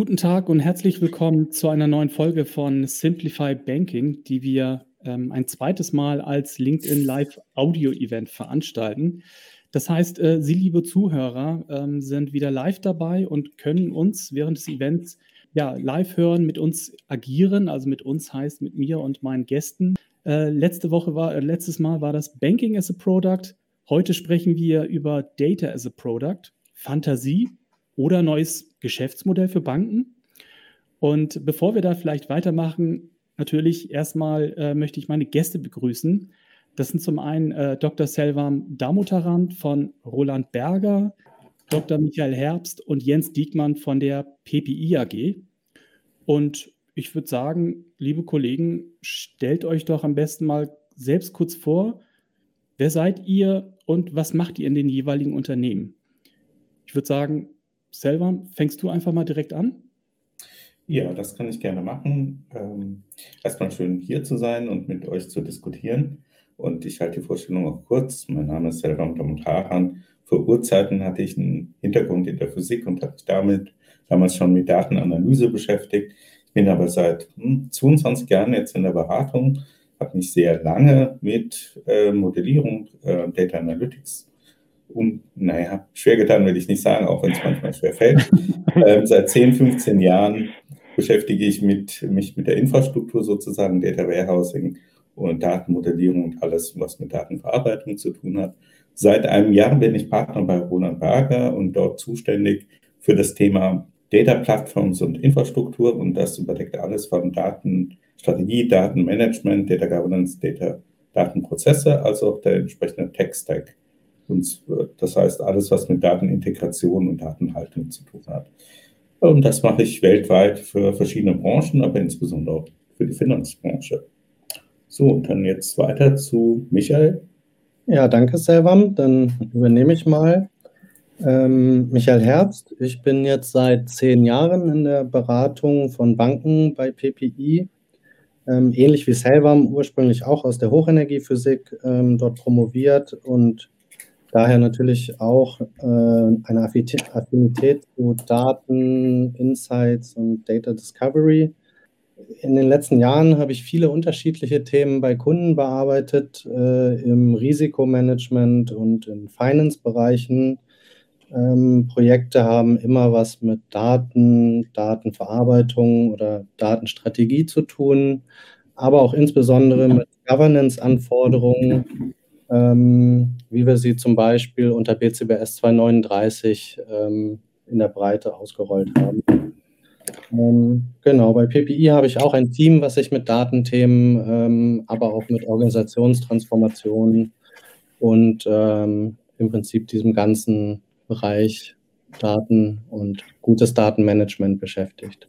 Guten Tag und herzlich willkommen zu einer neuen Folge von Simplify Banking, die wir ähm, ein zweites Mal als LinkedIn Live Audio Event veranstalten. Das heißt, äh, Sie, liebe Zuhörer, ähm, sind wieder live dabei und können uns während des Events ja, live hören, mit uns agieren. Also mit uns heißt mit mir und meinen Gästen. Äh, letzte Woche war, äh, letztes Mal war das Banking as a Product. Heute sprechen wir über Data as a Product, Fantasie oder neues Geschäftsmodell für Banken. Und bevor wir da vielleicht weitermachen, natürlich erstmal äh, möchte ich meine Gäste begrüßen. Das sind zum einen äh, Dr. Selvam Damotarand von Roland Berger, Dr. Michael Herbst und Jens Diekmann von der PPI AG. Und ich würde sagen, liebe Kollegen, stellt euch doch am besten mal selbst kurz vor, wer seid ihr und was macht ihr in den jeweiligen Unternehmen? Ich würde sagen, selber, fängst du einfach mal direkt an? Ja, das kann ich gerne machen. Ähm, erstmal schön hier zu sein und mit euch zu diskutieren. Und ich halte die Vorstellung auch kurz. Mein Name ist Selvam Damotaran. Vor Urzeiten hatte ich einen Hintergrund in der Physik und habe mich damit damals schon mit Datenanalyse beschäftigt. Ich bin aber seit hm, 22 Jahren jetzt in der Beratung, habe mich sehr lange mit äh, Modellierung, äh, Data Analytics um, naja, schwer getan will ich nicht sagen, auch wenn es manchmal schwer fällt. ähm, seit 10, 15 Jahren beschäftige ich mit, mich mit der Infrastruktur sozusagen, Data Warehousing und Datenmodellierung und alles, was mit Datenverarbeitung zu tun hat. Seit einem Jahr bin ich Partner bei Roland Berger und dort zuständig für das Thema Data Platforms und Infrastruktur und das überdeckt alles von Datenstrategie, Datenmanagement, Data Governance, Data Datenprozesse, als auch der entsprechende Tech-Stack. Und das heißt alles, was mit Datenintegration und Datenhaltung zu tun hat. Und das mache ich weltweit für verschiedene Branchen, aber insbesondere auch für die Finanzbranche. So, und dann jetzt weiter zu Michael. Ja, danke, Selvam. Dann übernehme ich mal. Ähm, Michael Herbst, ich bin jetzt seit zehn Jahren in der Beratung von Banken bei PPI. Ähm, ähnlich wie Selvam, ursprünglich auch aus der Hochenergiephysik, ähm, dort promoviert und Daher natürlich auch äh, eine Affinität zu Daten, Insights und Data Discovery. In den letzten Jahren habe ich viele unterschiedliche Themen bei Kunden bearbeitet, äh, im Risikomanagement und in Finance-Bereichen. Ähm, Projekte haben immer was mit Daten, Datenverarbeitung oder Datenstrategie zu tun, aber auch insbesondere mit Governance-Anforderungen ähm, wie wir sie zum Beispiel unter BCBS 239 ähm, in der Breite ausgerollt haben. Ähm, genau, bei PPI habe ich auch ein Team, was sich mit Datenthemen, ähm, aber auch mit Organisationstransformationen und ähm, im Prinzip diesem ganzen Bereich Daten und gutes Datenmanagement beschäftigt.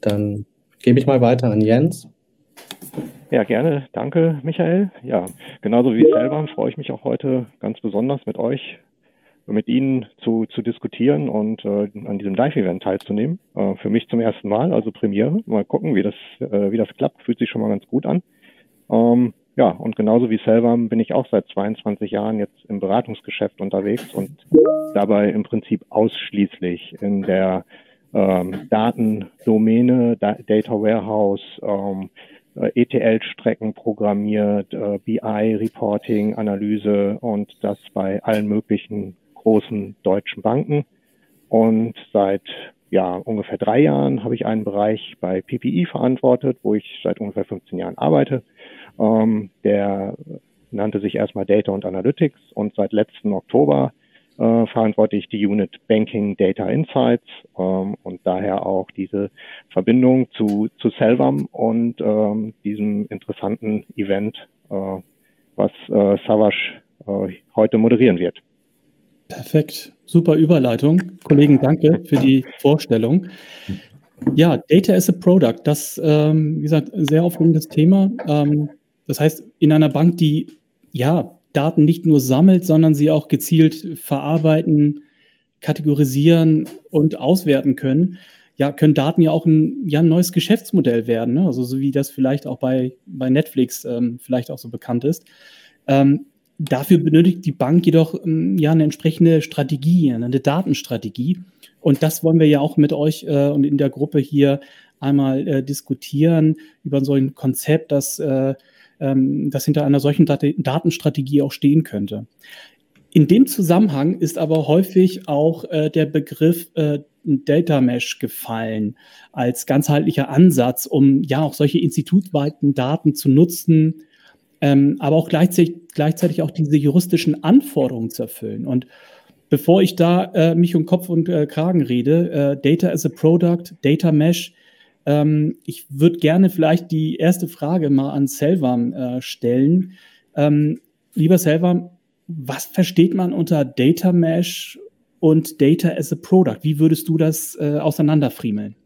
Dann gebe ich mal weiter an Jens. Ja, gerne. Danke, Michael. Ja, genauso wie selber freue ich mich auch heute ganz besonders mit euch, mit Ihnen zu, zu diskutieren und äh, an diesem Live-Event teilzunehmen. Äh, für mich zum ersten Mal, also Premiere. Mal gucken, wie das, äh, wie das klappt. Fühlt sich schon mal ganz gut an. Ähm, ja, und genauso wie selber bin ich auch seit 22 Jahren jetzt im Beratungsgeschäft unterwegs und dabei im Prinzip ausschließlich in der ähm, Datendomäne, da Data Warehouse, ähm, äh, ETL-Strecken programmiert, äh, BI-Reporting, Analyse und das bei allen möglichen großen deutschen Banken. Und seit ja, ungefähr drei Jahren habe ich einen Bereich bei PPI verantwortet, wo ich seit ungefähr 15 Jahren arbeite. Ähm, der nannte sich erstmal Data und Analytics und seit letzten Oktober äh, verantworte ich die Unit Banking Data Insights ähm, und daher auch diese Verbindung zu, zu Selvam und ähm, diesem interessanten Event, äh, was äh, Savash äh, heute moderieren wird. Perfekt, super Überleitung. Kollegen, danke für die Vorstellung. Ja, Data as a Product, das, ähm, wie gesagt, sehr aufregendes Thema. Ähm, das heißt, in einer Bank, die ja Daten nicht nur sammelt, sondern sie auch gezielt verarbeiten, kategorisieren und auswerten können, ja, können Daten ja auch ein, ja, ein neues Geschäftsmodell werden. Ne? Also so wie das vielleicht auch bei, bei Netflix ähm, vielleicht auch so bekannt ist. Ähm, dafür benötigt die Bank jedoch ähm, ja eine entsprechende Strategie, eine Datenstrategie. Und das wollen wir ja auch mit euch äh, und in der Gruppe hier einmal äh, diskutieren über so ein Konzept, das, äh, ähm, das hinter einer solchen Dat Datenstrategie auch stehen könnte. In dem Zusammenhang ist aber häufig auch äh, der Begriff äh, Data Mesh gefallen als ganzheitlicher Ansatz, um ja auch solche institutweiten Daten zu nutzen, ähm, aber auch gleichzeitig, gleichzeitig auch diese juristischen Anforderungen zu erfüllen. Und bevor ich da äh, mich um Kopf und äh, Kragen rede, äh, Data as a Product, Data Mesh, ähm, ich würde gerne vielleicht die erste Frage mal an Selvam äh, stellen. Ähm, lieber Selvam, was versteht man unter Data Mesh und Data as a Product? Wie würdest du das äh, auseinanderfriemeln?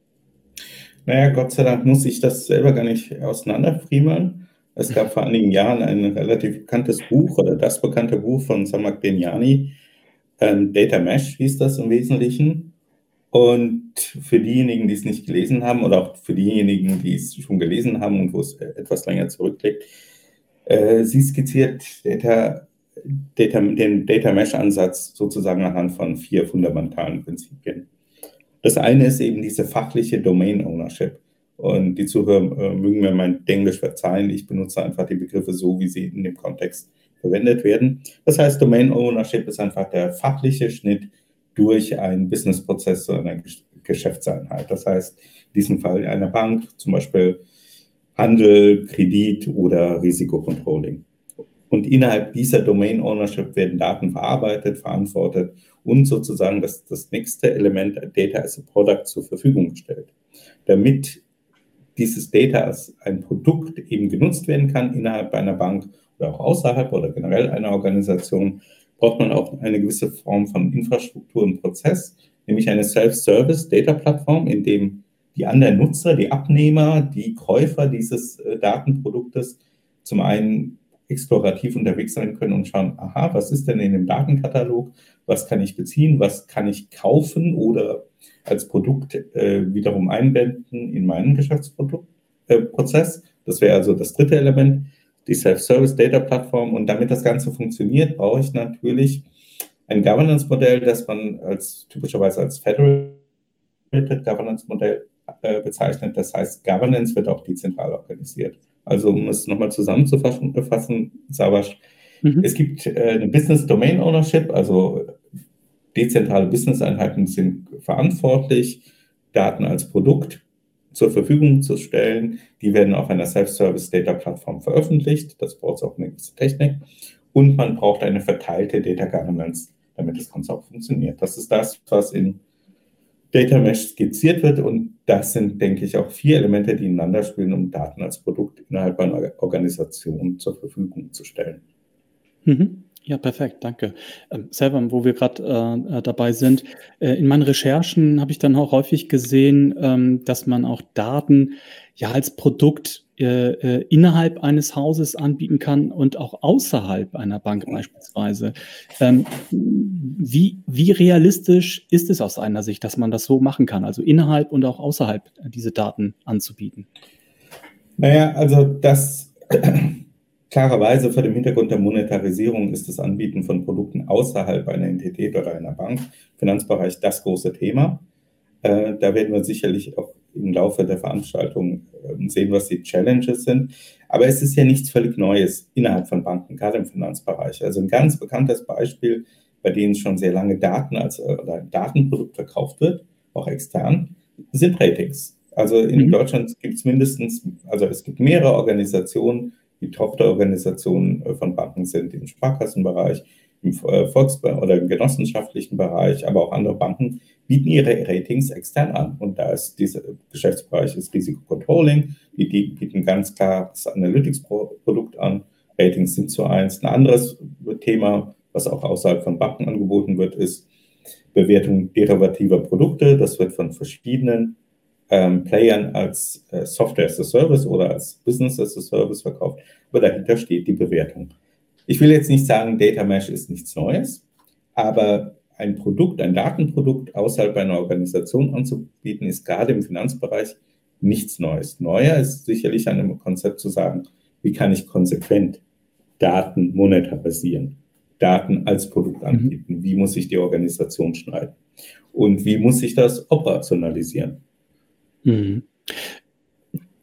Naja, Gott sei Dank muss ich das selber gar nicht auseinanderfriemeln. Es gab vor einigen Jahren ein relativ bekanntes Buch oder das bekannte Buch von Samak Benyani, ähm, Data Mesh hieß das im Wesentlichen. Und für diejenigen, die es nicht gelesen haben oder auch für diejenigen, die es schon gelesen haben und wo es äh, etwas länger zurückliegt, äh, sie skizziert Data, Data, den Data Mesh-Ansatz sozusagen anhand von vier fundamentalen Prinzipien. Das eine ist eben diese fachliche Domain Ownership. Und die Zuhörer äh, mögen mir mein Englisch verzeihen. Ich benutze einfach die Begriffe so, wie sie in dem Kontext verwendet werden. Das heißt, Domain Ownership ist einfach der fachliche Schnitt durch einen Businessprozess zu einer Geschäftseinheit. Das heißt, in diesem Fall einer Bank, zum Beispiel Handel, Kredit oder Risikocontrolling. Und innerhalb dieser Domain Ownership werden Daten verarbeitet, verantwortet und sozusagen das, das nächste Element Data as a Product zur Verfügung gestellt. Damit dieses Data als ein Produkt eben genutzt werden kann innerhalb einer Bank oder auch außerhalb oder generell einer Organisation, braucht man auch eine gewisse Form von Infrastruktur und Prozess, nämlich eine Self-Service-Data-Plattform, in dem die anderen Nutzer, die Abnehmer, die Käufer dieses äh, Datenproduktes zum einen explorativ unterwegs sein können und schauen, aha, was ist denn in dem Datenkatalog, was kann ich beziehen, was kann ich kaufen oder als Produkt äh, wiederum einbinden in meinen Geschäftsprozess. Äh, das wäre also das dritte Element die Self-Service-Data-Plattform. Und damit das Ganze funktioniert, brauche ich natürlich ein Governance-Modell, das man als typischerweise als Federated Governance-Modell äh, bezeichnet. Das heißt, Governance wird auch dezentral organisiert. Also um es nochmal zusammenzufassen, befassen, Savasch, mhm. es gibt äh, eine Business Domain Ownership, also dezentrale Business-Einheiten sind verantwortlich, Daten als Produkt zur Verfügung zu stellen. Die werden auf einer Self-Service-Data-Plattform veröffentlicht. Das braucht auch eine gewisse Technik. Und man braucht eine verteilte Data Governance, damit das Ganze auch funktioniert. Das ist das, was in Data Mesh skizziert wird. Und das sind, denke ich, auch vier Elemente, die ineinander spielen, um Daten als Produkt innerhalb einer Organisation zur Verfügung zu stellen. Mhm. Ja, perfekt, danke. Ähm, selber, wo wir gerade äh, äh, dabei sind, äh, in meinen Recherchen habe ich dann auch häufig gesehen, ähm, dass man auch Daten ja als Produkt äh, äh, innerhalb eines Hauses anbieten kann und auch außerhalb einer Bank beispielsweise. Ähm, wie, wie realistisch ist es aus einer Sicht, dass man das so machen kann, also innerhalb und auch außerhalb diese Daten anzubieten? Naja, also das Klarerweise vor dem Hintergrund der Monetarisierung ist das Anbieten von Produkten außerhalb einer Entität oder einer Bank, Finanzbereich, das große Thema. Äh, da werden wir sicherlich auch im Laufe der Veranstaltung äh, sehen, was die Challenges sind. Aber es ist ja nichts völlig Neues innerhalb von Banken, gerade im Finanzbereich. Also ein ganz bekanntes Beispiel, bei dem schon sehr lange Daten als äh, oder ein Datenprodukt verkauft wird, auch extern, sind Ratings. Also in mhm. Deutschland gibt es mindestens, also es gibt mehrere Organisationen, die Tochterorganisationen äh, von Banken sind im Sparkassenbereich, im äh, Volks- oder im genossenschaftlichen Bereich, aber auch andere Banken bieten ihre Ratings extern an. Und da ist dieser Geschäftsbereich ist Risikocontrolling, die, die bieten ganz klar das Analytics-Produkt an. Ratings sind zu eins. Ein anderes Thema, was auch außerhalb von Banken angeboten wird, ist Bewertung derivativer Produkte. Das wird von verschiedenen ähm, Playern als äh, Software as a Service oder als Business as a Service verkauft, aber dahinter steht die Bewertung. Ich will jetzt nicht sagen, Data Mesh ist nichts Neues, aber ein Produkt, ein Datenprodukt außerhalb einer Organisation anzubieten, ist gerade im Finanzbereich nichts Neues. Neuer ist sicherlich an einem Konzept zu sagen, wie kann ich konsequent Daten monetarisieren, Daten als Produkt mhm. anbieten. Wie muss sich die Organisation schneiden? Und wie muss sich das operationalisieren? Mhm.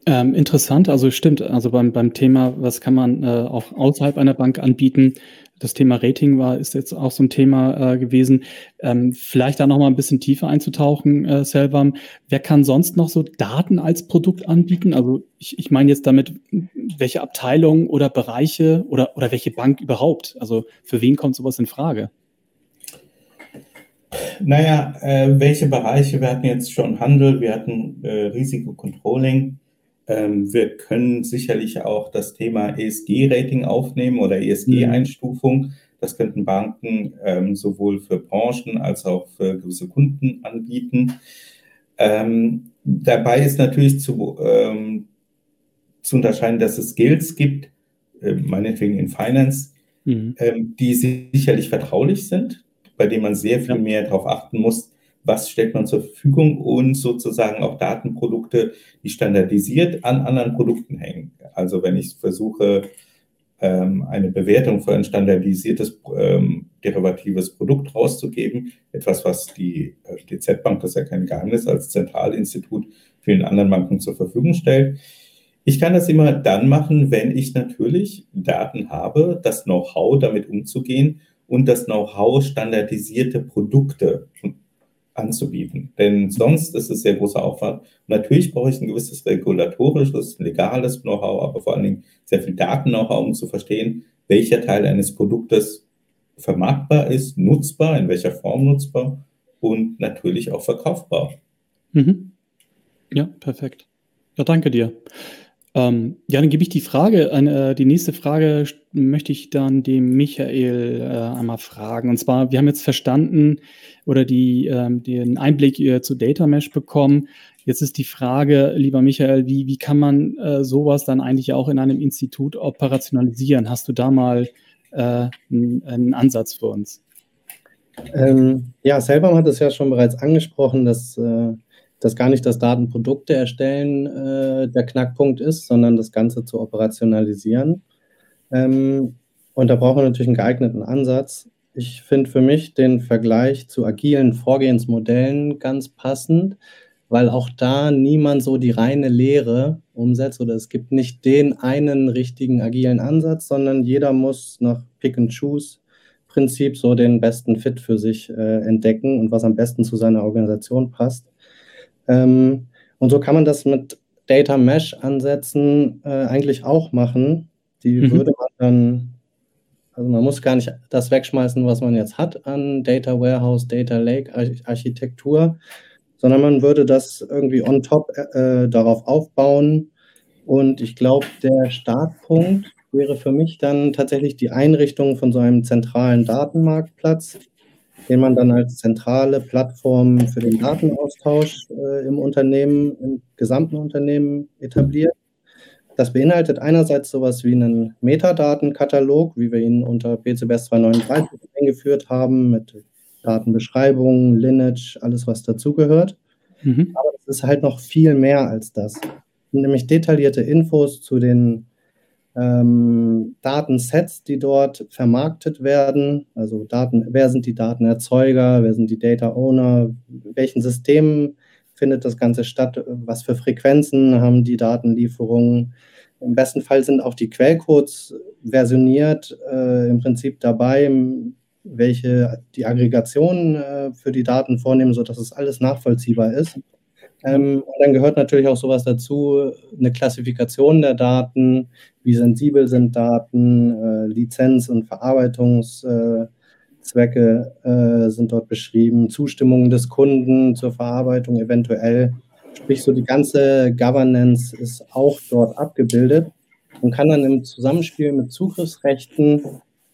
Ähm, interessant, also stimmt, also beim, beim Thema, was kann man äh, auch außerhalb einer Bank anbieten, das Thema Rating war, ist jetzt auch so ein Thema äh, gewesen. Ähm, vielleicht da noch mal ein bisschen tiefer einzutauchen, äh, Selvam. Wer kann sonst noch so Daten als Produkt anbieten? Also ich, ich meine jetzt damit, welche Abteilungen oder Bereiche oder, oder welche Bank überhaupt? Also für wen kommt sowas in Frage? Naja, äh, welche Bereiche? Wir hatten jetzt schon Handel, wir hatten äh, Risikocontrolling. Ähm, wir können sicherlich auch das Thema ESG-Rating aufnehmen oder ESG-Einstufung. Das könnten Banken ähm, sowohl für Branchen als auch für gewisse Kunden anbieten. Ähm, dabei ist natürlich zu, ähm, zu unterscheiden, dass es Skills gibt, äh, meinetwegen in Finance, mhm. ähm, die sicherlich vertraulich sind, bei denen man sehr viel mehr darauf achten muss, was stellt man zur Verfügung und sozusagen auch Datenprodukte, die standardisiert an anderen Produkten hängen. Also wenn ich versuche, ähm, eine Bewertung für ein standardisiertes ähm, derivatives Produkt rauszugeben, etwas, was die äh, DZ Bank, das ist ja kein Geheimnis, als Zentralinstitut vielen anderen Banken zur Verfügung stellt. Ich kann das immer dann machen, wenn ich natürlich Daten habe, das Know-how damit umzugehen und das Know-how standardisierte Produkte anzubieten. Denn sonst ist es sehr großer Aufwand. Natürlich brauche ich ein gewisses regulatorisches, legales Know-how, aber vor allen Dingen sehr viel Daten-Know-how, um zu verstehen, welcher Teil eines Produktes vermarktbar ist, nutzbar, in welcher Form nutzbar und natürlich auch verkaufbar. Mhm. Ja, perfekt. Ja, danke dir. Ähm, ja, dann gebe ich die Frage, äh, die nächste Frage möchte ich dann dem Michael äh, einmal fragen. Und zwar, wir haben jetzt verstanden oder die, ähm, den Einblick äh, zu Data Mesh bekommen. Jetzt ist die Frage, lieber Michael, wie, wie kann man äh, sowas dann eigentlich auch in einem Institut operationalisieren? Hast du da mal äh, einen, einen Ansatz für uns? Ähm, ja, Selber hat es ja schon bereits angesprochen, dass äh, dass gar nicht das Datenprodukte erstellen äh, der Knackpunkt ist, sondern das Ganze zu operationalisieren. Ähm, und da braucht man natürlich einen geeigneten Ansatz. Ich finde für mich den Vergleich zu agilen Vorgehensmodellen ganz passend, weil auch da niemand so die reine Lehre umsetzt oder es gibt nicht den einen richtigen agilen Ansatz, sondern jeder muss nach Pick-and-Choose-Prinzip so den besten Fit für sich äh, entdecken und was am besten zu seiner Organisation passt. Ähm, und so kann man das mit Data Mesh Ansätzen äh, eigentlich auch machen. Die mhm. würde man dann, also man muss gar nicht das wegschmeißen, was man jetzt hat an Data Warehouse, Data Lake Architektur, sondern man würde das irgendwie on top äh, darauf aufbauen. Und ich glaube, der Startpunkt wäre für mich dann tatsächlich die Einrichtung von so einem zentralen Datenmarktplatz, den man dann als zentrale Plattform für den Datenaustausch äh, im Unternehmen, im gesamten Unternehmen etabliert. Das beinhaltet einerseits sowas wie einen Metadatenkatalog, wie wir ihn unter PCBS 239 eingeführt haben, mit Datenbeschreibungen, Lineage, alles, was dazugehört. Mhm. Aber es ist halt noch viel mehr als das. Nämlich detaillierte Infos zu den ähm, Datensets, die dort vermarktet werden. Also Daten, wer sind die Datenerzeuger, wer sind die Data Owner, welchen Systemen findet das Ganze statt, was für Frequenzen haben die Datenlieferungen. Im besten Fall sind auch die Quellcodes versioniert, äh, im Prinzip dabei, welche die Aggregationen äh, für die Daten vornehmen, sodass es alles nachvollziehbar ist. Ähm, und dann gehört natürlich auch sowas dazu, eine Klassifikation der Daten, wie sensibel sind Daten, äh, Lizenz- und Verarbeitungszwecke äh, sind dort beschrieben, Zustimmung des Kunden zur Verarbeitung eventuell. Sprich, so die ganze Governance ist auch dort abgebildet und kann dann im Zusammenspiel mit Zugriffsrechten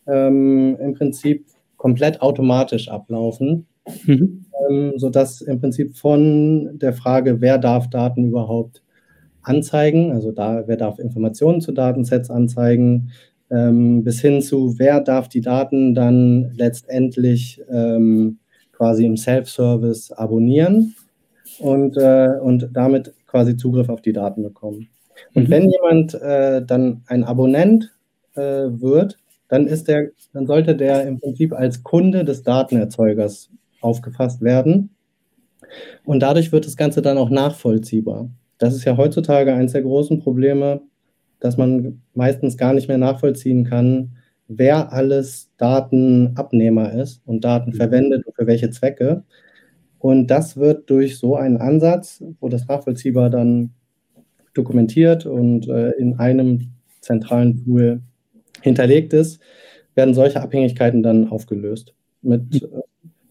ähm, im Prinzip komplett automatisch ablaufen. Mhm ähm, sodass im Prinzip von der Frage, wer darf Daten überhaupt anzeigen, also da, wer darf Informationen zu Datensets anzeigen, ähm, bis hin zu, wer darf die Daten dann letztendlich ähm, quasi im Self-Service abonnieren und, äh, und damit quasi Zugriff auf die Daten bekommen. Und mhm. wenn jemand äh, dann ein Abonnent äh, wird, dann ist der, dann sollte der im Prinzip als Kunde des Datenerzeugers aufgefasst werden. Und dadurch wird das Ganze dann auch nachvollziehbar. Das ist ja heutzutage eines der großen Probleme, dass man meistens gar nicht mehr nachvollziehen kann, wer alles Datenabnehmer ist und Daten mhm. verwendet und für welche Zwecke. Und das wird durch so einen Ansatz, wo das nachvollziehbar dann dokumentiert und äh, in einem zentralen Pool hinterlegt ist, werden solche Abhängigkeiten dann aufgelöst. Mit äh,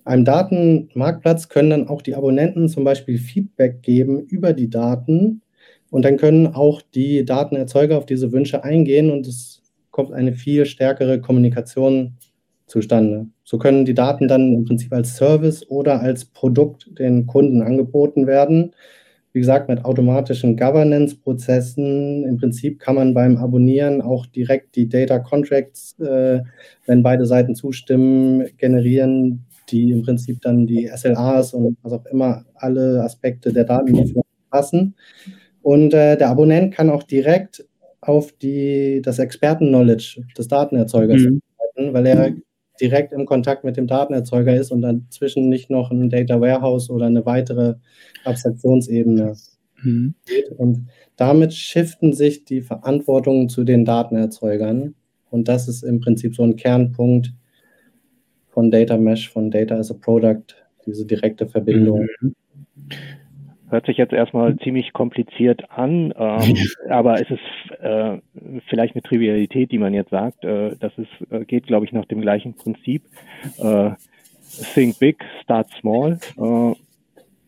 einem Datenmarktplatz können dann auch die Abonnenten zum Beispiel Feedback geben über die Daten und dann können auch die Datenerzeuger auf diese Wünsche eingehen und es kommt eine viel stärkere Kommunikation zustande. So können die Daten dann im Prinzip als Service oder als Produkt den Kunden angeboten werden. Wie gesagt, mit automatischen Governance-Prozessen. Im Prinzip kann man beim Abonnieren auch direkt die Data Contracts, äh, wenn beide Seiten zustimmen, generieren, die im Prinzip dann die SLAs und was auch immer alle Aspekte der Datenlieferung passen. Und äh, der Abonnent kann auch direkt auf die, das Experten-Knowledge des Datenerzeugers mhm. weil er direkt im Kontakt mit dem Datenerzeuger ist und dazwischen nicht noch ein Data Warehouse oder eine weitere Abstraktionsebene mhm. geht. Und damit shiften sich die Verantwortungen zu den Datenerzeugern. Und das ist im Prinzip so ein Kernpunkt von Data Mesh, von Data as a Product, diese direkte Verbindung. Mhm. Hört sich jetzt erstmal ziemlich kompliziert an, ähm, aber es ist äh, vielleicht eine Trivialität, die man jetzt sagt. Äh, das ist, äh, geht, glaube ich, nach dem gleichen Prinzip. Äh, think big, start small. Äh,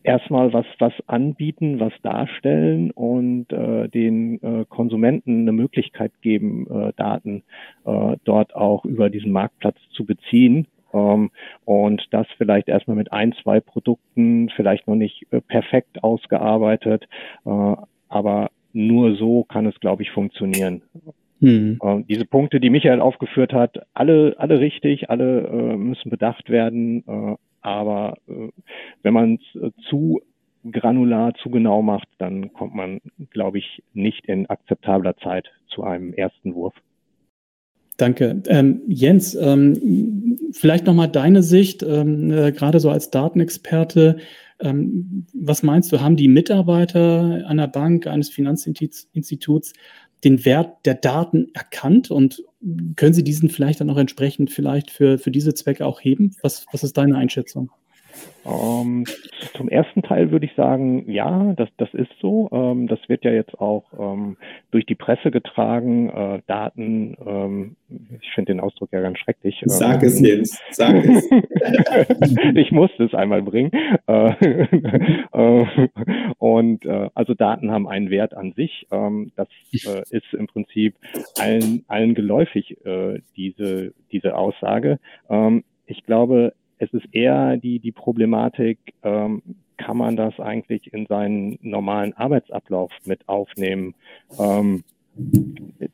erstmal was, was anbieten, was darstellen und den Konsumenten eine Möglichkeit geben, Daten dort auch über diesen Marktplatz zu beziehen und das vielleicht erstmal mit ein, zwei Produkten, vielleicht noch nicht äh, perfekt ausgearbeitet, äh, aber nur so kann es, glaube ich, funktionieren. Hm. Diese Punkte, die Michael aufgeführt hat, alle, alle richtig, alle äh, müssen bedacht werden, aber wenn man es zu granular, zu genau macht, dann kommt man, glaube ich, nicht in akzeptabler Zeit zu einem ersten Wurf. Danke. Ähm, Jens, ähm, vielleicht nochmal deine Sicht, ähm, äh, gerade so als Datenexperte. Ähm, was meinst du, haben die Mitarbeiter einer Bank, eines Finanzinstituts den Wert der Daten erkannt und können sie diesen vielleicht dann auch entsprechend vielleicht für, für diese Zwecke auch heben? Was, was ist deine Einschätzung? Ähm, zum ersten Teil würde ich sagen, ja, das, das ist so. Ähm, das wird ja jetzt auch ähm, durch die Presse getragen. Äh, Daten, ähm, ich finde den Ausdruck ja ganz schrecklich. Ähm. Sag es jetzt, sag es. ich musste es einmal bringen. Äh, äh, und äh, also Daten haben einen Wert an sich. Ähm, das äh, ist im Prinzip allen, allen geläufig, äh, diese, diese Aussage. ich glaube, es ist eher die, die Problematik, ähm, kann man das eigentlich in seinen normalen Arbeitsablauf mit aufnehmen? Ähm,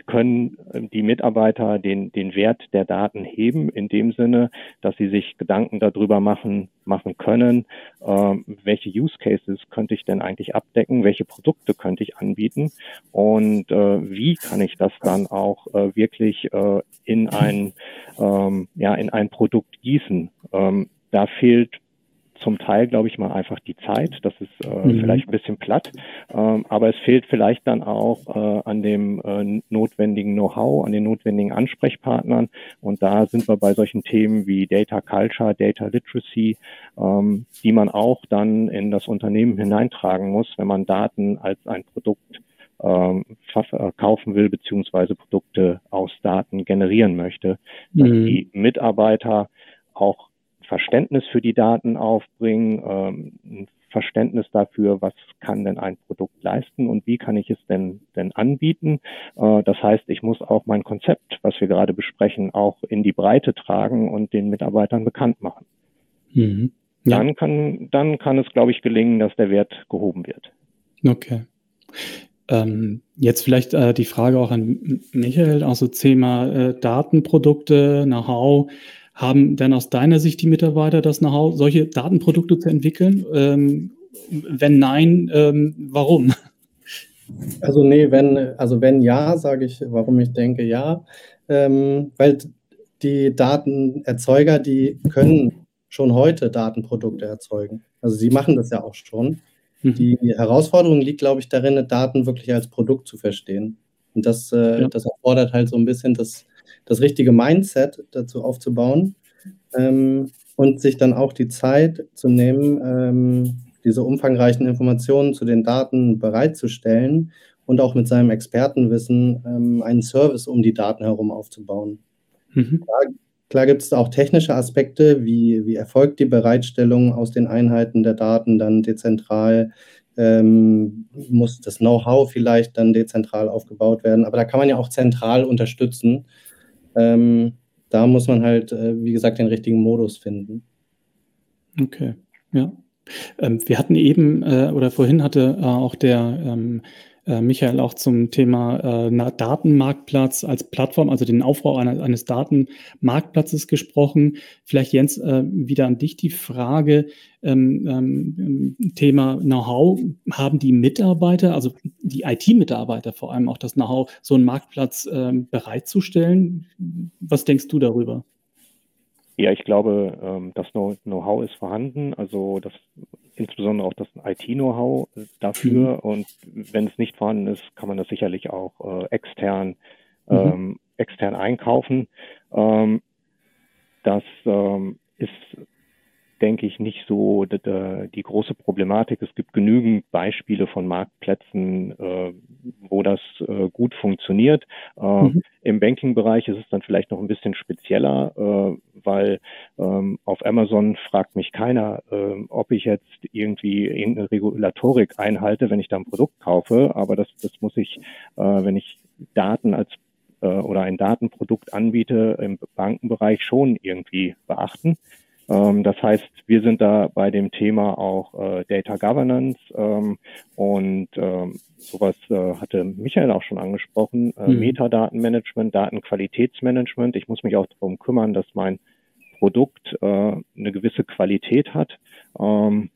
können die Mitarbeiter den, den Wert der Daten heben, in dem Sinne, dass sie sich Gedanken darüber machen, machen können, ähm, welche Use Cases könnte ich denn eigentlich abdecken, welche Produkte könnte ich anbieten und äh, wie kann ich das dann auch äh, wirklich äh, in ein, ähm, ja, in ein Produkt gießen. Ähm, da fehlt zum Teil, glaube ich mal, einfach die Zeit. Das ist äh, mhm. vielleicht ein bisschen platt, ähm, aber es fehlt vielleicht dann auch äh, an dem äh, notwendigen Know-how, an den notwendigen Ansprechpartnern. Und da sind wir bei solchen Themen wie Data Culture, Data Literacy, ähm, die man auch dann in das Unternehmen hineintragen muss, wenn man Daten als ein Produkt ähm, kaufen will, beziehungsweise Produkte aus Daten generieren möchte, dass mhm. die Mitarbeiter auch Verständnis für die Daten aufbringen, ähm, ein Verständnis dafür, was kann denn ein Produkt leisten und wie kann ich es denn, denn anbieten. Äh, das heißt, ich muss auch mein Konzept, was wir gerade besprechen, auch in die Breite tragen und den Mitarbeitern bekannt machen. Mhm. Ja. Dann kann, dann kann es, glaube ich, gelingen, dass der Wert gehoben wird. Okay. Ähm, jetzt vielleicht äh, die Frage auch an Michael, also Thema äh, Datenprodukte, Know-how. Haben denn aus deiner Sicht die Mitarbeiter das Know-how, solche Datenprodukte zu entwickeln? Ähm, wenn nein, ähm, warum? Also nee, wenn, also wenn ja, sage ich, warum ich denke ja, ähm, weil die Datenerzeuger, die können schon heute Datenprodukte erzeugen. Also sie machen das ja auch schon. Mhm. Die Herausforderung liegt, glaube ich, darin, Daten wirklich als Produkt zu verstehen. Und das, äh, ja. das erfordert halt so ein bisschen das, das richtige Mindset dazu aufzubauen ähm, und sich dann auch die Zeit zu nehmen, ähm, diese umfangreichen Informationen zu den Daten bereitzustellen und auch mit seinem Expertenwissen ähm, einen Service um die Daten herum aufzubauen. Mhm. Klar, klar gibt es auch technische Aspekte, wie, wie erfolgt die Bereitstellung aus den Einheiten der Daten dann dezentral, ähm, muss das Know-how vielleicht dann dezentral aufgebaut werden, aber da kann man ja auch zentral unterstützen. Ähm, da muss man halt, äh, wie gesagt, den richtigen Modus finden. Okay, ja. Ähm, wir hatten eben äh, oder vorhin hatte äh, auch der ähm, äh, Michael auch zum Thema äh, Datenmarktplatz als Plattform, also den Aufbau einer, eines Datenmarktplatzes gesprochen. Vielleicht Jens äh, wieder an dich die Frage, ähm, ähm, Thema Know-how, haben die Mitarbeiter, also die IT-Mitarbeiter vor allem auch das Know-how, so einen Marktplatz ähm, bereitzustellen? Was denkst du darüber? Ja, ich glaube, ähm, das Know-how ist vorhanden, also das insbesondere auch das IT-Know-how dafür. Mhm. Und wenn es nicht vorhanden ist, kann man das sicherlich auch äh, extern, mhm. ähm, extern einkaufen. Ähm, das ähm, ist denke ich, nicht so die große Problematik. Es gibt genügend Beispiele von Marktplätzen, äh, wo das äh, gut funktioniert. Äh, mhm. Im Banking-Bereich ist es dann vielleicht noch ein bisschen spezieller, weil ähm, auf Amazon fragt mich keiner, ähm, ob ich jetzt irgendwie irgendeine Regulatorik einhalte, wenn ich da ein Produkt kaufe. Aber das, das muss ich, wenn ich Daten als oder ein Datenprodukt anbiete im Bankenbereich schon irgendwie beachten. Ähm, das heißt, wir sind da bei dem Thema auch äh, Data Governance ähm, und ähm, sowas äh, hatte Michael auch schon angesprochen, äh, mhm. Metadatenmanagement, Datenqualitätsmanagement. Ich muss mich auch darum kümmern, dass mein Produkt äh, eine gewisse Qualität hat. Ähm, äh,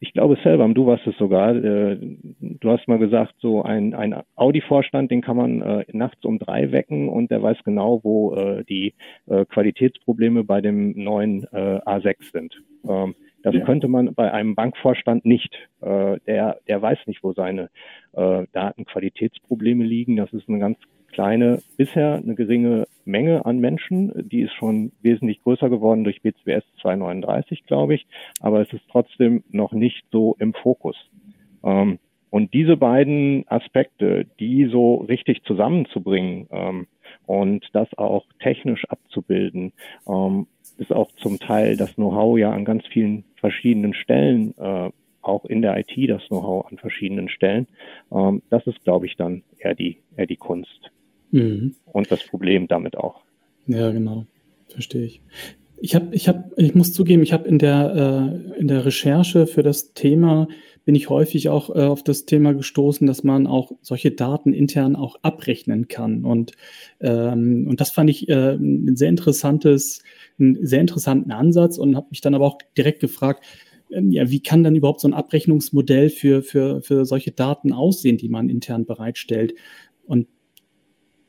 ich glaube, selber, du warst es sogar. Äh, du hast mal gesagt, so ein, ein Audi-Vorstand, den kann man äh, nachts um drei wecken und der weiß genau, wo äh, die äh, Qualitätsprobleme bei dem neuen äh, A6 sind. Ähm, das ja. könnte man bei einem Bankvorstand nicht. der, der weiß nicht, wo seine Datenqualitätsprobleme liegen. Das ist eine ganz kleine, bisher eine geringe Menge an Menschen. Die ist schon wesentlich größer geworden durch BCBS 239, glaube ich. Aber es ist trotzdem noch nicht so im Fokus. Ähm, und diese beiden Aspekte, die so richtig zusammenzubringen ähm, und das auch technisch abzubilden, ähm, ist auch zum Teil das Know-how ja an ganz vielen verschiedenen Stellen, äh, auch in der IT das Know-how an verschiedenen Stellen. Ähm, das ist, glaube ich, dann eher die, eher die Kunst. Mhm. Und das Problem damit auch. Ja, genau. Verstehe ich. Ich habe, ich habe, ich muss zugeben, ich habe in der äh, in der Recherche für das Thema bin ich häufig auch äh, auf das Thema gestoßen, dass man auch solche Daten intern auch abrechnen kann und ähm, und das fand ich äh, ein sehr interessantes, einen sehr interessanten Ansatz und habe mich dann aber auch direkt gefragt, ähm, ja, wie kann dann überhaupt so ein Abrechnungsmodell für für für solche Daten aussehen, die man intern bereitstellt? Und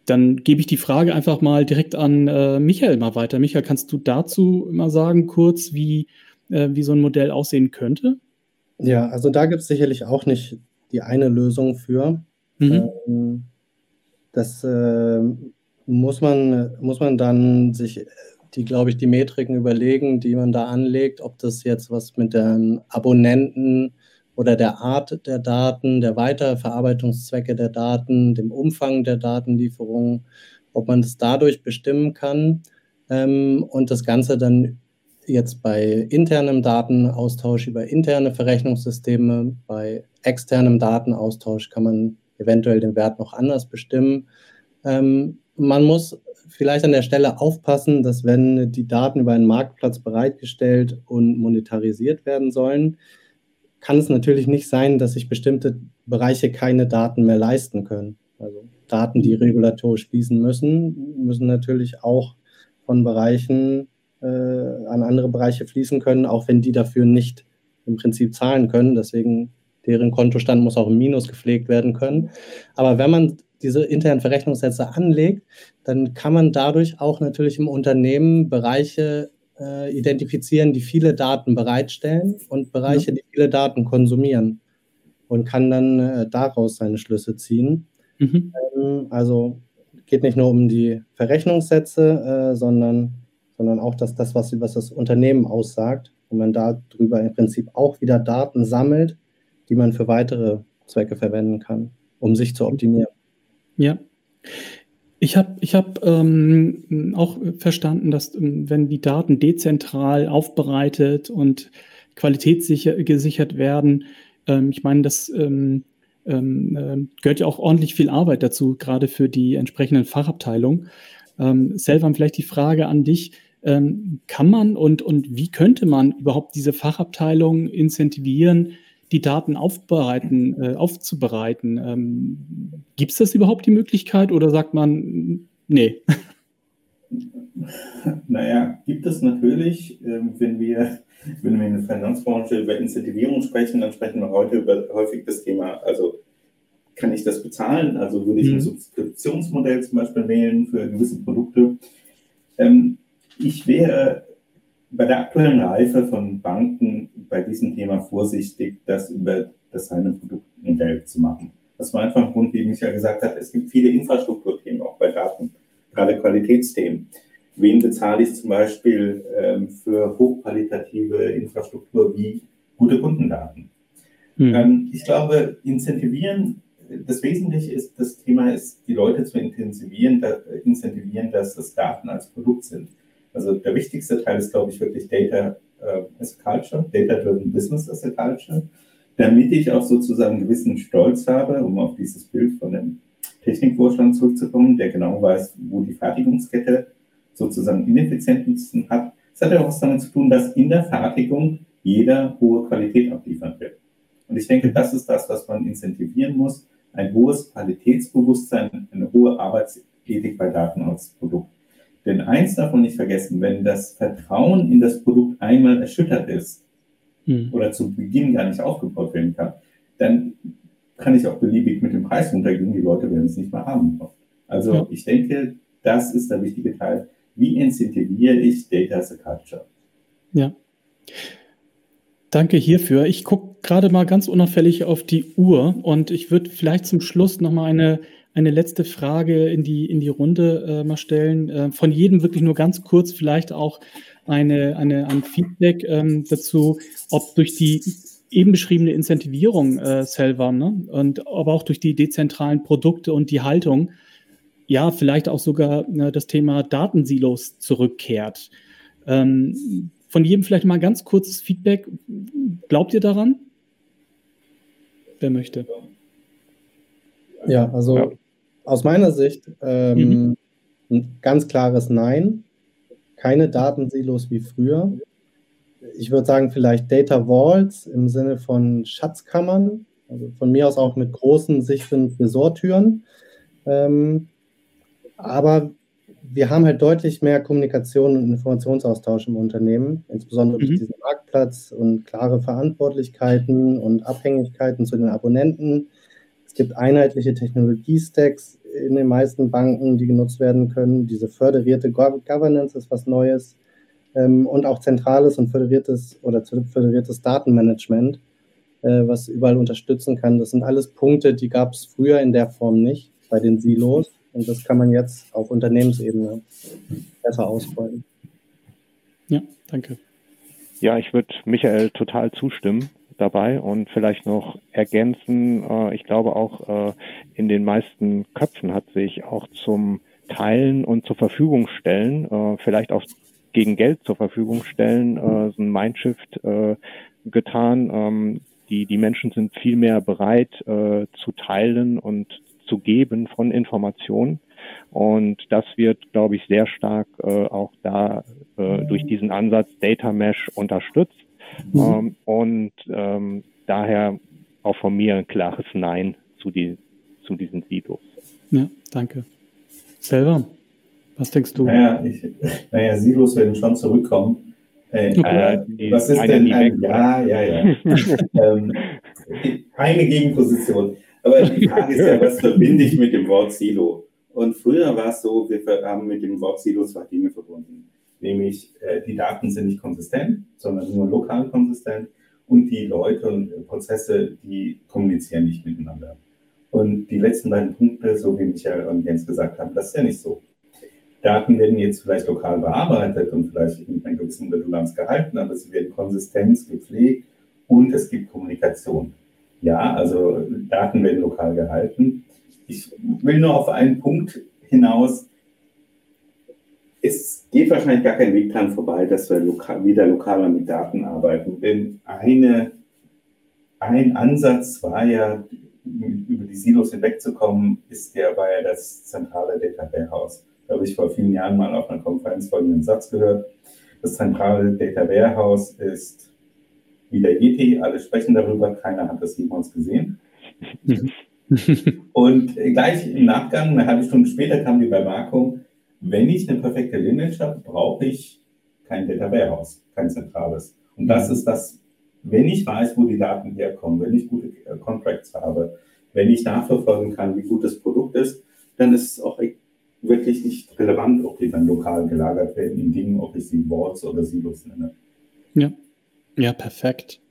dann gebe ich die Frage einfach mal direkt an äh, Michael mal weiter. Michael, kannst du dazu mal sagen, kurz, wie, äh, wie so ein Modell aussehen könnte? Ja, also da gibt es sicherlich auch nicht die eine Lösung für. Mhm. Ähm, das äh, muss, man, muss man dann sich die, glaube ich, die Metriken überlegen, die man da anlegt, ob das jetzt was mit den Abonnenten oder der Art der Daten, der Weiterverarbeitungszwecke der Daten, dem Umfang der Datenlieferung, ob man das dadurch bestimmen kann ähm, und das Ganze dann jetzt bei internem Datenaustausch über interne Verrechnungssysteme, bei externem Datenaustausch kann man eventuell den Wert noch anders bestimmen. Ähm, man muss vielleicht an der Stelle aufpassen, dass wenn die Daten über einen Marktplatz bereitgestellt und monetarisiert werden sollen, kann es natürlich nicht sein, dass sich bestimmte Bereiche keine Daten mehr leisten können. Also Daten, die regulatorisch fließen müssen, müssen natürlich auch von Bereichen äh, an andere Bereiche fließen können, auch wenn die dafür nicht im Prinzip zahlen können. Deswegen deren Kontostand muss auch im Minus gepflegt werden können. Aber wenn man diese internen Verrechnungssätze anlegt, dann kann man dadurch auch natürlich im Unternehmen Bereiche äh, identifizieren, die viele Daten bereitstellen und Bereiche, ja. die viele Daten konsumieren und kann dann äh, daraus seine Schlüsse ziehen. Mhm. Ähm, also geht nicht nur um die Verrechnungssätze, äh, sondern, sondern auch das, das was, was das Unternehmen aussagt und man darüber im Prinzip auch wieder Daten sammelt, die man für weitere Zwecke verwenden kann, um sich zu optimieren. Ja. Ich habe ich hab, ähm, auch verstanden, dass ähm, wenn die Daten dezentral aufbereitet und qualitätsgesichert werden, ähm, ich meine, das ähm, ähm, äh, gehört ja auch ordentlich viel Arbeit dazu, gerade für die entsprechenden Fachabteilungen. Ähm, Selvan, vielleicht die Frage an dich. Ähm, kann man und, und wie könnte man überhaupt diese Fachabteilung incentivieren, die Daten aufbereiten, äh, aufzubereiten? Ähm, Gibt es das überhaupt die Möglichkeit oder sagt man, nee? Naja, gibt es natürlich, ähm, wenn wir wenn wir in der Finanzbranche über Incentivierung sprechen, dann sprechen wir heute über häufig das Thema, also kann ich das bezahlen? Also würde ich ein mhm. Subskriptionsmodell zum Beispiel wählen für gewisse Produkte. Ähm, ich wäre bei der aktuellen Reife von Banken bei diesem Thema vorsichtig, das über das reine Produktmodell zu machen. Das war einfach ein Grund, wie Michael gesagt hat, es gibt viele Infrastrukturthemen, auch bei Daten, gerade Qualitätsthemen wen bezahle ich zum Beispiel ähm, für hochqualitative Infrastruktur wie gute Kundendaten. Mhm. Ähm, ich glaube, incentivieren, das Wesentliche ist, das Thema ist, die Leute zu intensivieren, da, incentivieren, dass das Daten als Produkt sind. Also der wichtigste Teil ist, glaube ich, wirklich Data äh, as a Culture, Data-Driven Business as a Culture, damit ich auch sozusagen einen gewissen Stolz habe, um auf dieses Bild von dem Technikvorstand zurückzukommen, der genau weiß, wo die Fertigungskette sozusagen ineffizientesten hat. Es hat ja auch was damit zu tun, dass in der Fertigung jeder hohe Qualität abliefern will. Und ich denke, das ist das, was man incentivieren muss. Ein hohes Qualitätsbewusstsein, eine hohe Arbeitsethik bei Daten als Produkt. Denn eins darf man nicht vergessen, wenn das Vertrauen in das Produkt einmal erschüttert ist mhm. oder zu Beginn gar nicht aufgebaut werden kann, dann kann ich auch beliebig mit dem Preis runtergehen. Die Leute werden es nicht mehr haben. Also ja. ich denke, das ist der wichtige Teil wie incentiviere ich Data as a Culture? Ja. Danke hierfür. Ich gucke gerade mal ganz unauffällig auf die Uhr und ich würde vielleicht zum Schluss nochmal eine, eine letzte Frage in die, in die Runde äh, mal stellen. Äh, von jedem wirklich nur ganz kurz vielleicht auch eine, eine, ein Feedback ähm, dazu, ob durch die eben beschriebene Incentivierung äh, selber, ne? und aber auch durch die dezentralen Produkte und die Haltung ja, vielleicht auch sogar äh, das Thema Datensilos zurückkehrt. Ähm, von jedem vielleicht mal ganz kurzes Feedback. Glaubt ihr daran? Wer möchte? Ja, also ja. Aus meiner Sicht ähm, mhm. ein ganz klares Nein. Keine Datensilos wie früher. Ich würde sagen, vielleicht Data Vaults im Sinne von Schatzkammern, also von mir aus auch mit großen, sicheren Tresortüren. Ähm, aber wir haben halt deutlich mehr Kommunikation und Informationsaustausch im Unternehmen, insbesondere mhm. durch diesen Marktplatz und klare Verantwortlichkeiten und Abhängigkeiten zu den Abonnenten. Es gibt einheitliche Technologiestacks in den meisten Banken, die genutzt werden können. Diese föderierte Governance ist was Neues ähm, und auch zentrales und föderiertes oder föderiertes Datenmanagement, äh, was überall unterstützen kann. Das sind alles Punkte, die gab es früher in der Form nicht bei den Silos. Und das kann man jetzt auf Unternehmensebene besser ausrollen. Ja, danke. Ja, ich würde Michael total zustimmen dabei und vielleicht noch ergänzen. Äh, ich glaube auch äh, in den meisten Köpfen hat sich auch zum Teilen und zur Verfügung stellen, äh, vielleicht auch gegen Geld zur Verfügung stellen, so ein Mindshift getan. Ähm, die, die Menschen sind viel mehr bereit zu teilen und zu geben von Informationen. Und das wird, glaube ich, sehr stark äh, auch da äh, durch diesen Ansatz Data Mesh unterstützt. Mhm. Ähm, und ähm, daher auch von mir ein klares Nein zu, die, zu diesen Silos. Ja, danke. Selber, was denkst du? Naja, ich, naja Silos werden schon zurückkommen. Äh, okay. äh, was ist denn ein, Ja, ja, ja. ähm, Eine Gegenposition. Aber die Frage ist ja, was verbinde ich mit dem Wort Silo? Und früher war es so, wir haben mit dem Wort Silo zwei Dinge verbunden. Nämlich, äh, die Daten sind nicht konsistent, sondern nur lokal konsistent. Und die Leute und Prozesse, die kommunizieren nicht miteinander. Und die letzten beiden Punkte, so wie Michael und Jens gesagt haben, das ist ja nicht so. Daten werden jetzt vielleicht lokal bearbeitet und vielleicht in einer gewissen Redundanz gehalten, aber sie werden konsistent gepflegt und es gibt Kommunikation. Ja, also Daten werden lokal gehalten. Ich will nur auf einen Punkt hinaus. Es geht wahrscheinlich gar kein Weg dran vorbei, dass wir lokal, wieder lokaler mit Daten arbeiten. Denn eine, ein Ansatz war ja, über die Silos hinwegzukommen, ist der, war ja das zentrale Data Warehouse. Da habe ich vor vielen Jahren mal auf einer Konferenz folgenden Satz gehört. Das zentrale Data Warehouse ist wie der ET, alle sprechen darüber, keiner hat das jemals gesehen. und gleich im Nachgang, eine halbe Stunde später, kam die Bemerkung, wenn ich eine perfekte Lineage habe, brauche ich kein Data Warehouse, kein zentrales. Und das ist das, wenn ich weiß, wo die Daten herkommen, wenn ich gute äh, Contracts habe, wenn ich nachverfolgen kann, wie gut das Produkt ist, dann ist es auch wirklich nicht relevant, ob die dann lokal gelagert werden in Dingen, ob ich sie Boards oder Silos nenne. Ja. Ja, perfekt.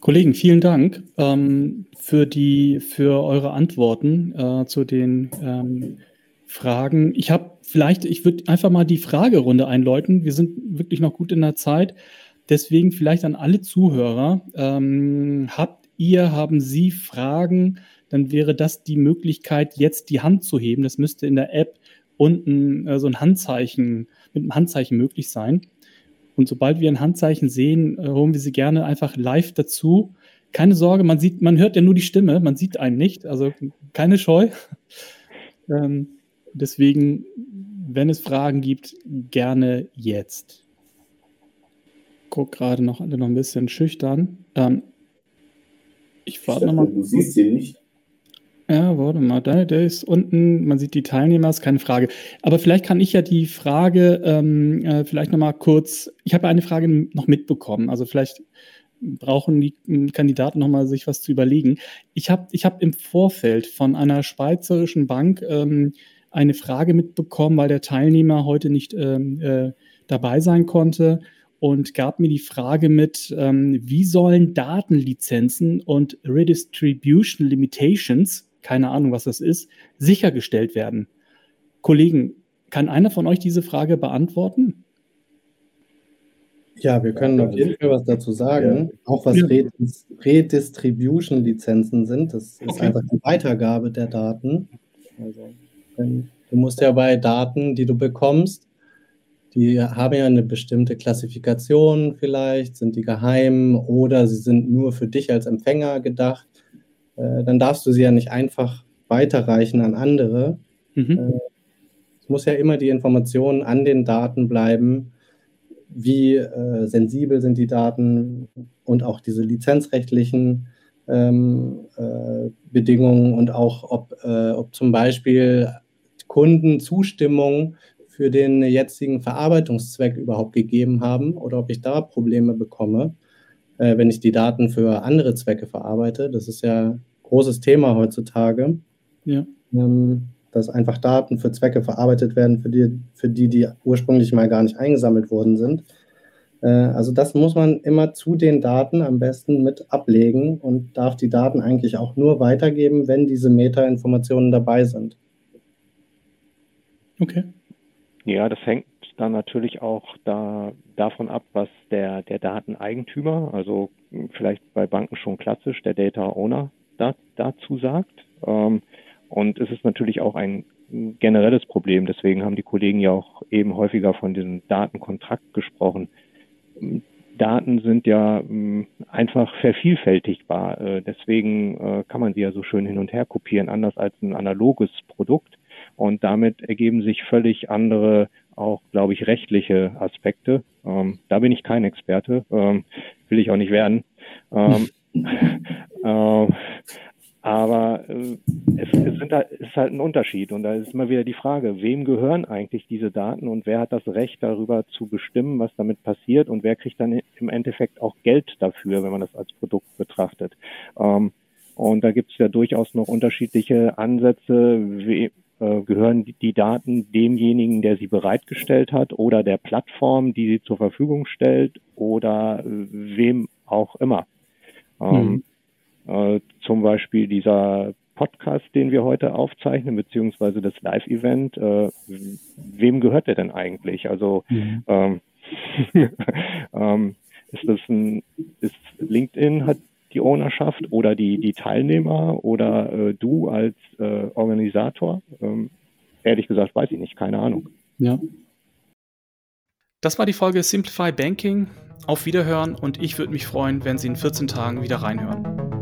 Kollegen, vielen Dank ähm, für, die, für eure Antworten äh, zu den ähm, Fragen. Ich habe vielleicht, ich würde einfach mal die Fragerunde einläuten. Wir sind wirklich noch gut in der Zeit. Deswegen vielleicht an alle Zuhörer. Ähm, habt ihr, haben Sie Fragen? Dann wäre das die Möglichkeit, jetzt die Hand zu heben. Das müsste in der App unten äh, so ein Handzeichen, mit einem Handzeichen möglich sein. Und sobald wir ein Handzeichen sehen, äh, holen wir sie gerne einfach live dazu. Keine Sorge, man sieht, man hört ja nur die Stimme, man sieht einen nicht, also keine Scheu. Ähm, deswegen, wenn es Fragen gibt, gerne jetzt. Guck gerade noch alle noch ein bisschen schüchtern. Ähm, ich warte nochmal. Du siehst sie nicht. Ja, warte mal, der, der ist unten, man sieht die Teilnehmer, ist keine Frage. Aber vielleicht kann ich ja die Frage ähm, äh, vielleicht nochmal kurz, ich habe eine Frage noch mitbekommen, also vielleicht brauchen die Kandidaten nochmal sich was zu überlegen. Ich habe ich hab im Vorfeld von einer schweizerischen Bank ähm, eine Frage mitbekommen, weil der Teilnehmer heute nicht ähm, äh, dabei sein konnte und gab mir die Frage mit, ähm, wie sollen Datenlizenzen und Redistribution Limitations keine Ahnung, was das ist, sichergestellt werden. Kollegen, kann einer von euch diese Frage beantworten? Ja, wir können auf jeden Fall was dazu sagen, ja. auch was Redistribution-Lizenzen sind. Das ist okay. einfach die Weitergabe der Daten. Also, du musst ja bei Daten, die du bekommst, die haben ja eine bestimmte Klassifikation vielleicht, sind die geheim oder sie sind nur für dich als Empfänger gedacht. Äh, dann darfst du sie ja nicht einfach weiterreichen an andere. Mhm. Äh, es muss ja immer die Information an den Daten bleiben, wie äh, sensibel sind die Daten und auch diese lizenzrechtlichen ähm, äh, Bedingungen und auch, ob, äh, ob zum Beispiel Kunden Zustimmung für den jetzigen Verarbeitungszweck überhaupt gegeben haben oder ob ich da Probleme bekomme äh, wenn ich die Daten für andere Zwecke verarbeite. Das ist ja ein großes Thema heutzutage. Ja. Ähm, dass einfach Daten für Zwecke verarbeitet werden, für die, für die, die ursprünglich mal gar nicht eingesammelt worden sind. Äh, also das muss man immer zu den Daten am besten mit ablegen und darf die Daten eigentlich auch nur weitergeben, wenn diese Metainformationen dabei sind. Okay. Ja, das hängt dann natürlich auch da, davon ab, was der, der Dateneigentümer, also vielleicht bei Banken schon klassisch, der Data Owner da, dazu sagt. Ähm, und es ist natürlich auch ein generelles Problem. Deswegen haben die Kollegen ja auch eben häufiger von diesem Datenkontrakt gesprochen. Daten sind ja ähm, einfach vervielfältigbar. Äh, deswegen äh, kann man sie ja so schön hin und her kopieren, anders als ein analoges Produkt. Und damit ergeben sich völlig andere auch, glaube ich, rechtliche Aspekte. Ähm, da bin ich kein Experte, ähm, will ich auch nicht werden. Äh, da, ist halt ein Unterschied und da ist immer wieder die Frage, wem gehören eigentlich diese Daten und wer hat das Recht darüber zu bestimmen, was damit passiert und wer kriegt dann im Endeffekt auch Geld dafür, wenn man das als Produkt betrachtet. Ähm, Und da gibt es ja durchaus noch unterschiedliche Ansätze. Wie, äh, gehören die Daten demjenigen, der sie bereitgestellt hat oder der Plattform, die sie zur Verfügung stellt oder äh, wem auch immer. Ähm, mhm. äh, zum Beispiel dieser Podcast, den wir heute aufzeichnen, beziehungsweise das Live-Event, äh, wem gehört der denn eigentlich? Also mhm. ähm, ähm, ist das ein, ist LinkedIn hat die Ownerschaft oder die, die Teilnehmer oder äh, du als äh, Organisator? Ähm, ehrlich gesagt, weiß ich nicht, keine Ahnung. Ja. Das war die Folge Simplify Banking. Auf Wiederhören und ich würde mich freuen, wenn Sie in 14 Tagen wieder reinhören.